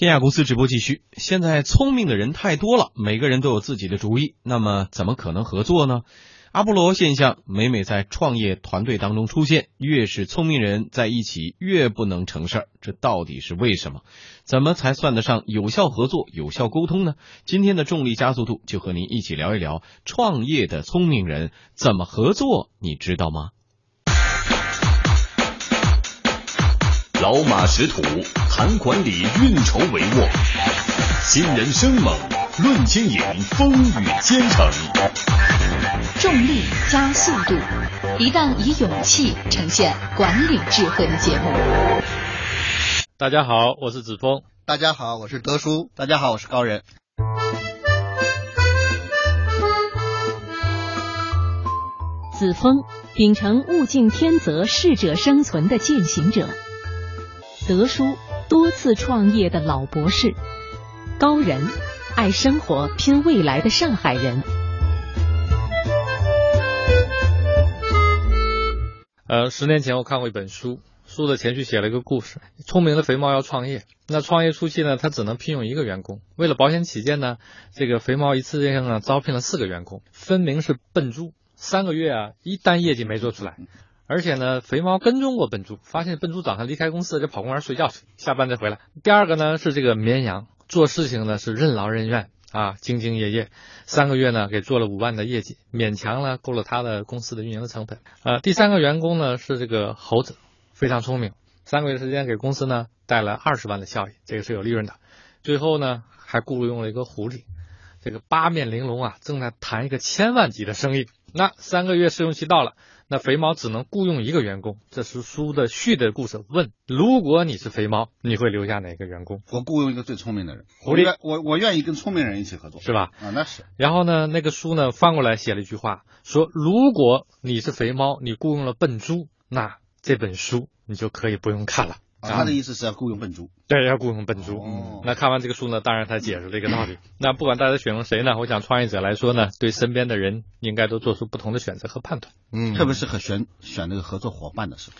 天下公司直播继续。现在聪明的人太多了，每个人都有自己的主意，那么怎么可能合作呢？阿波罗现象每每在创业团队当中出现，越是聪明人在一起，越不能成事儿。这到底是为什么？怎么才算得上有效合作、有效沟通呢？今天的重力加速度就和您一起聊一聊创业的聪明人怎么合作，你知道吗？老马识途，谈管理，运筹帷幄；新人生猛，论经营，风雨兼程。重力加速度，一档以勇气呈现管理智慧的节目。大家好，我是子峰。大家好，我是德叔。大家好，我是高人。子峰秉承物竞天择、适者生存的践行者。德叔多次创业的老博士，高人爱生活拼未来的上海人。呃，十年前我看过一本书，书的前序写了一个故事：聪明的肥猫要创业，那创业初期呢，他只能聘用一个员工。为了保险起见呢，这个肥猫一次性呢招聘了四个员工，分明是笨猪。三个月啊，一单业绩没做出来。而且呢，肥猫跟踪过笨猪，发现笨猪早上离开公司就跑公园睡觉去，下班再回来。第二个呢是这个绵羊，做事情呢是任劳任怨啊，兢兢业业。三个月呢给做了五万的业绩，勉强呢够了他的公司的运营的成本。呃，第三个员工呢是这个猴子，非常聪明，三个月时间给公司呢带来二十万的效益，这个是有利润的。最后呢还雇佣了一个狐狸，这个八面玲珑啊，正在谈一个千万级的生意。那三个月试用期到了。那肥猫只能雇佣一个员工，这是书的序的故事。问：如果你是肥猫，你会留下哪个员工？我雇佣一个最聪明的人。狐狸，我我愿意跟聪明人一起合作，是吧？啊，那是。然后呢，那个书呢翻过来写了一句话，说：如果你是肥猫，你雇佣了笨猪，那这本书你就可以不用看了。他的意思是要雇佣笨猪，对，要雇佣笨猪。那看完这个书呢，当然他解释这个道理。那不管大家选用谁呢，我想创业者来说呢，对身边的人应该都做出不同的选择和判断。嗯，特别是和选选那个合作伙伴的时候。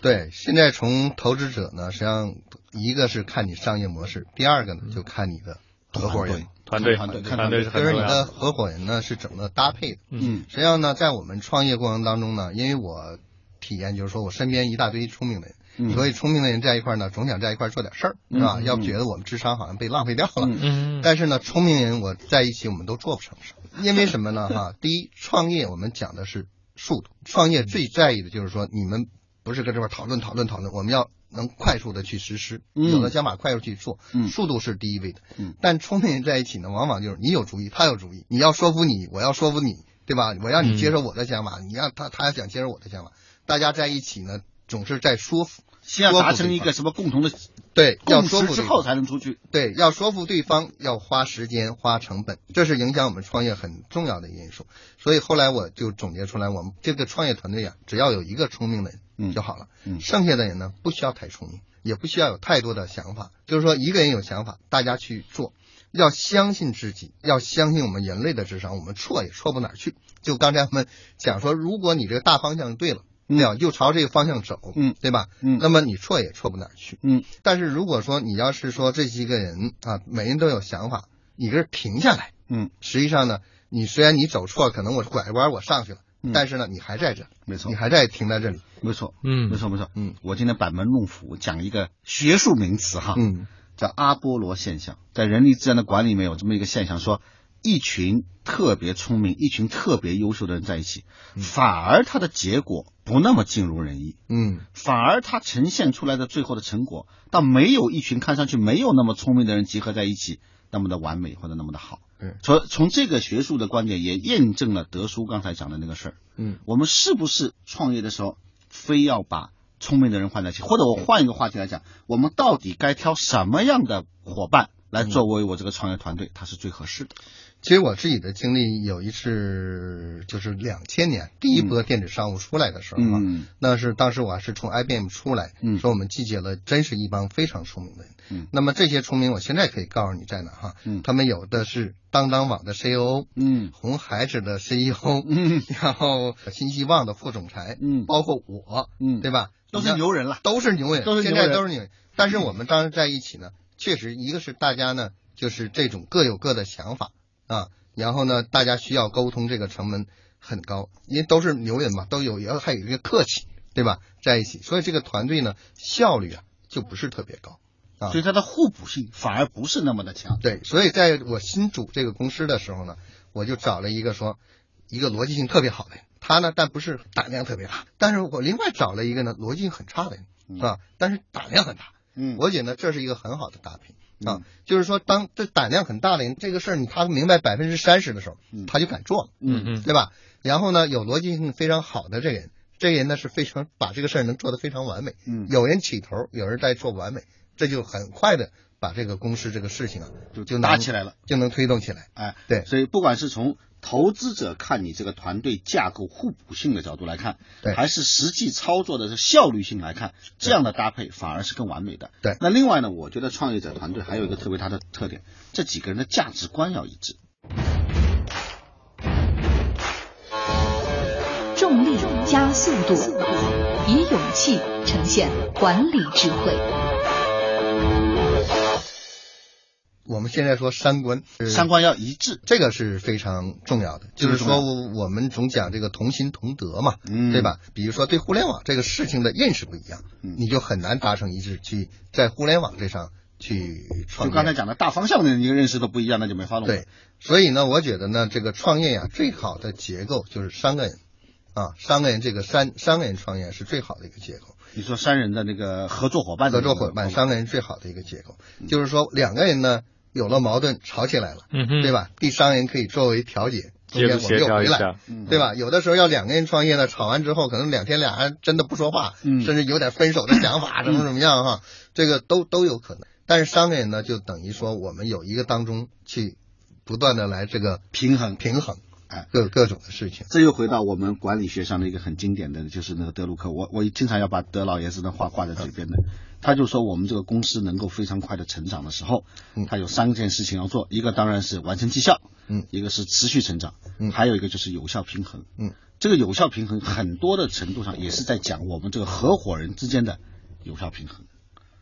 对，现在从投资者呢，实际上一个是看你商业模式，第二个呢就看你的合伙人团队团队团队是很就是你的合伙人呢是怎么搭配的。嗯，实际上呢，在我们创业过程当中呢，因为我体验就是说我身边一大堆聪明的人。所以聪明的人在一块呢，总想在一块做点事儿，是吧？要不觉得我们智商好像被浪费掉了。嗯。但是呢，聪明人我在一起，我们都做不成事。因为什么呢？哈，第一，创业我们讲的是速度，创业最在意的就是说，你们不是搁这块讨论讨论讨论，我们要能快速的去实施，有的想法快速去做，速度是第一位的。嗯。但聪明人在一起呢，往往就是你有主意，他有主意，你要说服你，我要说服你，对吧？我让你接受我的想法，你让他他要想接受我的想法，大家在一起呢，总是在说服。先要达成一个什么共同的对共识之后才能出去。对，要说服对方，要花时间花成本，这是影响我们创业很重要的因素。所以后来我就总结出来，我们这个创业团队啊，只要有一个聪明的人就好了。嗯，剩下的人呢，不需要太聪明，也不需要有太多的想法。就是说，一个人有想法，大家去做，要相信自己，要相信我们人类的智商，我们错也错不哪儿去。就刚才我们讲说，如果你这个大方向对了。对就朝这个方向走，嗯，对吧？嗯，那么你错也错不哪儿去，嗯。但是如果说你要是说这几个人啊，每人都有想法，你这停下来，嗯，实际上呢，你虽然你走错，可能我拐弯我上去了，但是呢，你还在这，没错，你还在停在这里，没错，嗯，没错没错，嗯。我今天板门弄斧讲一个学术名词哈，嗯，叫阿波罗现象，在人力资源的管理里面有这么一个现象说。一群特别聪明、一群特别优秀的人在一起，反而他的结果不那么尽如人意。嗯，反而他呈现出来的最后的成果，倒没有一群看上去没有那么聪明的人集合在一起那么的完美或者那么的好。嗯，从从这个学术的观点也验证了德叔刚才讲的那个事儿。嗯，我们是不是创业的时候非要把聪明的人换在一起？或者我换一个话题来讲，我们到底该挑什么样的伙伴来作为我这个创业团队，他是最合适的？其实我自己的经历有一次，就是两千年第一波电子商务出来的时候啊，那是当时我还是从 IBM 出来，说我们集结了真是一帮非常聪明的人。那么这些聪明，我现在可以告诉你在哪哈，他们有的是当当网的 CEO，嗯，红孩子的 CEO，嗯，然后新希望的副总裁，嗯，包括我，嗯，对吧？都是牛人了，都是牛人，都是现在都是牛人。但是我们当时在一起呢。确实一个是大家呢就是这种各有各的想法啊，然后呢大家需要沟通，这个成本很高，因为都是牛人嘛，都有也还有一个客气，对吧？在一起，所以这个团队呢效率啊就不是特别高。啊所以它的互补性反而不是那么的强。对，所以在我新组这个公司的时候呢，我就找了一个说一个逻辑性特别好的人，他呢但不是胆量特别大，但是我另外找了一个呢逻辑性很差的人，是吧？但是胆量很大。嗯，我觉得这是一个很好的搭配啊，就是说当这胆量很大的人，这个事儿你他明白百分之三十的时候，他就敢做了，嗯嗯，对吧？然后呢，有逻辑性非常好的这人，这人呢是非常把这个事儿能做得非常完美。嗯，有人起头，有人在做完美，这就很快的。把这个公司这个事情啊，就就搭起来了，就能推动起来。哎，对，所以不管是从投资者看你这个团队架构互补性的角度来看，对，还是实际操作的是效率性来看，这样的搭配反而是更完美的。对，那另外呢，我觉得创业者团队还有一个特别大的特点，这几个人的价值观要一致。重力加速度，以勇气呈现管理智慧。我们现在说三观，三观要一致，这个是非常重要的。就是说，我们总讲这个同心同德嘛，对吧？比如说对互联网这个事情的认识不一样，你就很难达成一致，去在互联网这上去创。就刚才讲的大方向的一个认识都不一样，那就没法弄。对，所以呢，我觉得呢，这个创业呀，最好的结构就是三个人啊，三个人这个三三个人创业是最好的一个结构。你说三人的那个合作伙伴，合作伙伴，三个人最好的一个结构，就是说两个人呢。有了矛盾，吵起来了，嗯对吧？第三人可以作为调解，中间我们又回来，对吧？有的时候要两个人创业呢，吵完之后可能两天俩人真的不说话，甚至有点分手的想法，怎么怎么样哈，这个都都有可能。但是三个人呢，就等于说我们有一个当中去不断的来这个平衡平衡。各各种的事情，这又回到我们管理学上的一个很经典的就是那个德鲁克，我我经常要把德老爷子的话挂在嘴边的。他就说，我们这个公司能够非常快的成长的时候，他有三件事情要做，一个当然是完成绩效，嗯，一个是持续成长，嗯，还有一个就是有效平衡，嗯，这个有效平衡很多的程度上也是在讲我们这个合伙人之间的有效平衡。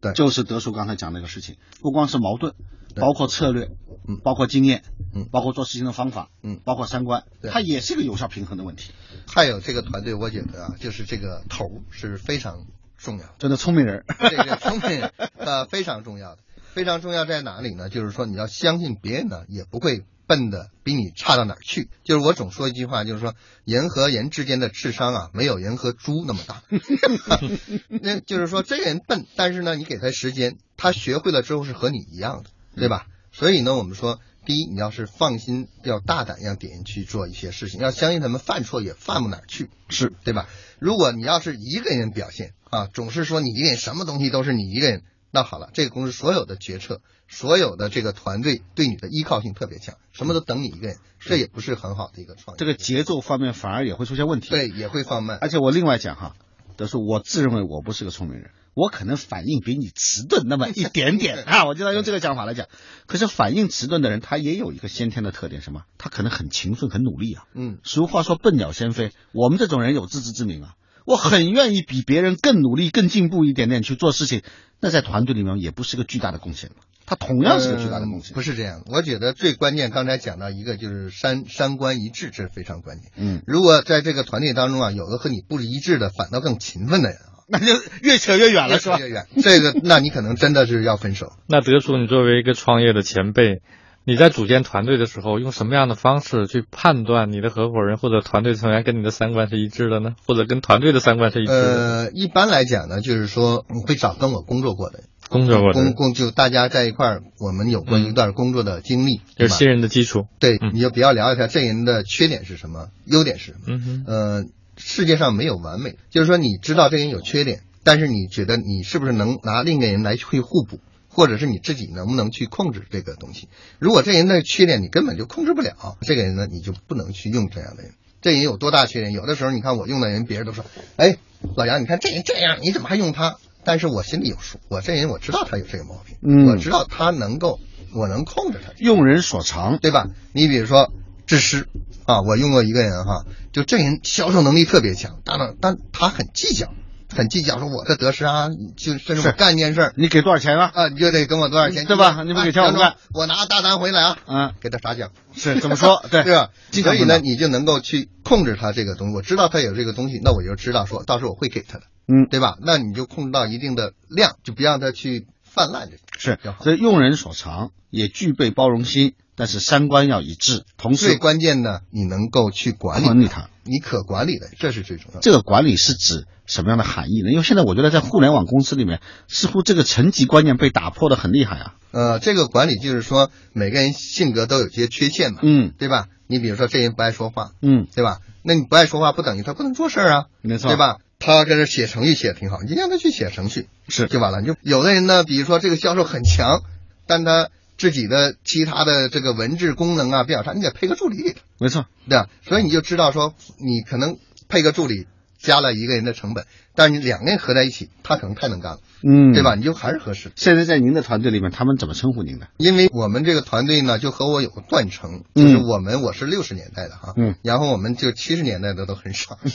对，就是德叔刚才讲那个事情，不光是矛盾，包括策略，嗯，包括经验，嗯，包括做事情的方法，嗯，包括三观，它也是一个有效平衡的问题。还有这个团队，我觉得啊，就是这个头是非常重要，真的聪明人，这个聪明人呃非常重要的，非常重要在哪里呢？就是说你要相信别人呢，也不会。笨的比你差到哪儿去？就是我总说一句话，就是说人和人之间的智商啊，没有人和猪那么大。那就是说这个人笨，但是呢，你给他时间，他学会了之后是和你一样的，对吧？所以呢，我们说，第一，你要是放心，要大胆让别人去做一些事情，要相信他们犯错也犯不哪儿去，是对吧？如果你要是一个人表现啊，总是说你一个人什么东西都是你一个人。那好了，这个公司所有的决策，所有的这个团队对你的依靠性特别强，什么都等你一个人，这也不是很好的一个创业。这个节奏方面反而也会出现问题，对，也会放慢。而且我另外讲哈，就是我自认为我不是个聪明人，我可能反应比你迟钝那么一点点 啊，我经常用这个讲法来讲。可是反应迟钝的人，他也有一个先天的特点，什么？他可能很勤奋、很努力啊。嗯，俗话说笨鸟先飞，我们这种人有自知之明啊。我很愿意比别人更努力、更进步一点点去做事情，那在团队里面也不是个巨大的贡献他同样是个巨大的贡献。不是这样，我觉得最关键，刚才讲到一个就是三三观一致，这是非常关键。嗯，如果在这个团队当中啊，有个和你不一致的，反倒更勤奋的人啊，那就越扯越远了，是吧？越远，这个那你可能真的是要分手。那德叔，你作为一个创业的前辈。你在组建团队的时候，用什么样的方式去判断你的合伙人或者团队成员跟你的三观是一致的呢？或者跟团队的三观是一致的？呃，一般来讲呢，就是说你会找跟我工作过的，工作过的，工工就大家在一块儿，我们有过一段工作的经历，就是信任的基础。对，你就比较了解一下这人的缺点是什么，优点是什么。嗯哼。呃，世界上没有完美，就是说你知道这人有缺点，但是你觉得你是不是能拿另一个人来去互补？或者是你自己能不能去控制这个东西？如果这人的缺点你根本就控制不了，这个人呢你就不能去用这样的人。这人有多大缺点？有的时候你看我用的人，别人都说：“哎，老杨，你看这人这样，你怎么还用他？”但是我心里有数，我这人我知道他有这个毛病，嗯，我知道他能够，我能控制他，用人所长，对吧？你比如说智师啊，我用过一个人哈，就这人销售能力特别强，当然，但他很计较。很计较，说我的得失啊，就甚至我干一件事，你给多少钱啊？啊，你就得跟我多少钱，对吧？你不给钱我不干。我拿大单回来啊，嗯，给他啥奖？是怎么说？对，是吧？所以呢，你就能够去控制他这个东西。我知道他有这个东西，那我就知道说到时候我会给他的，嗯，对吧？那你就控制到一定的量，就不让他去泛滥。是，所以用人所长，也具备包容心。但是三观要一致，同时最关键呢，你能够去管理管理它，你可管理的，这是最重要的。这个管理是指什么样的含义呢？因为现在我觉得在互联网公司里面，似乎这个层级观念被打破的很厉害啊。呃，这个管理就是说，每个人性格都有些缺陷嘛，嗯，对吧？你比如说这人不爱说话，嗯，对吧？那你不爱说话不等于他不能做事啊，没错，对吧？他跟这写程序写的挺好，你就让他去写程序，是就完了。就有的人呢，比如说这个销售很强，但他。自己的其他的这个文字功能啊比较差，你得配个助理，没错，对吧？所以你就知道说，你可能配个助理加了一个人的成本，但是你两个人合在一起，他可能太能干了，嗯，对吧？你就还是合适。现在在您的团队里面，他们怎么称呼您的？因为我们这个团队呢，就和我有个断层，就是我们我是六十年代的哈，嗯，然后我们就七十年代的都很少，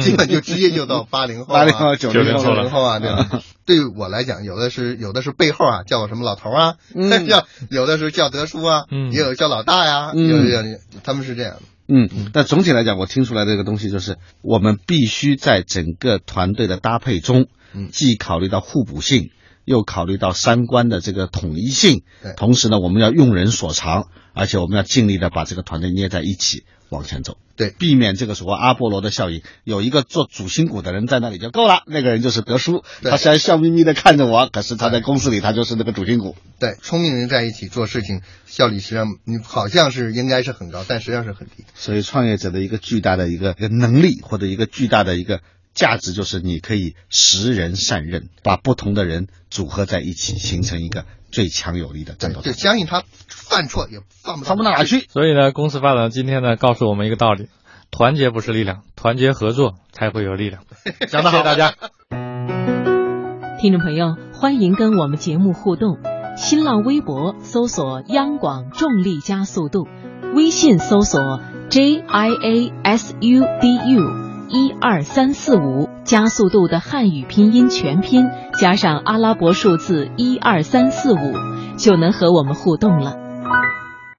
基本就直接就到八零后、八零后、九零后、九零后啊，对吧？对我来讲，有的是有的是背后啊叫我什么老头啊，叫有的是叫德叔啊，也有叫老大呀，有有他们是这样的。嗯，但总体来讲，我听出来这个东西就是，我们必须在整个团队的搭配中，既考虑到互补性，又考虑到三观的这个统一性，同时呢，我们要用人所长，而且我们要尽力的把这个团队捏在一起往前走。对，避免这个所谓阿波罗的效应，有一个做主心骨的人在那里就够了。那个人就是德叔，他虽然笑眯眯的看着我，可是他在公司里他就是那个主心骨。对，聪明人在一起做事情效率实际上你好像是应该是很高，但实际上是很低。所以创业者的一个巨大的一个一个能力或者一个巨大的一个价值，就是你可以识人善任，把不同的人组合在一起，形成一个最强有力的战斗。就相信他犯错也犯不放不到哪去。所以呢，公司发展今天呢，告诉我们一个道理。团结不是力量，团结合作才会有力量。讲得好，谢谢大家。听众朋友，欢迎跟我们节目互动。新浪微博搜索“央广重力加速度”，微信搜索 “j i a s u d u”，一二三四五加速度的汉语拼音全拼加上阿拉伯数字一二三四五，就能和我们互动了。